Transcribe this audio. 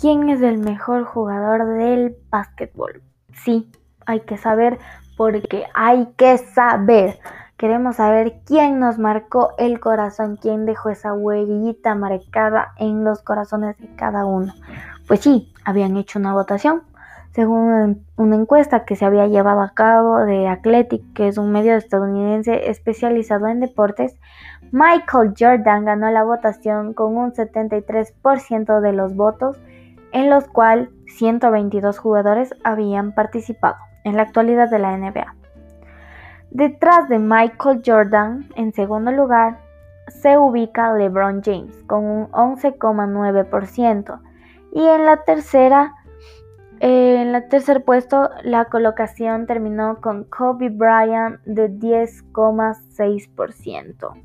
¿Quién es el mejor jugador del básquetbol? Sí, hay que saber porque hay que saber. Queremos saber quién nos marcó el corazón, quién dejó esa huellita marcada en los corazones de cada uno. Pues sí, habían hecho una votación según una encuesta que se había llevado a cabo de Athletic, que es un medio estadounidense especializado en deportes, Michael Jordan ganó la votación con un 73% de los votos, en los cuales 122 jugadores habían participado en la actualidad de la NBA. Detrás de Michael Jordan, en segundo lugar, se ubica LeBron James con un 11,9% y en la tercera en el tercer puesto, la colocación terminó con Kobe Bryant de 10,6%.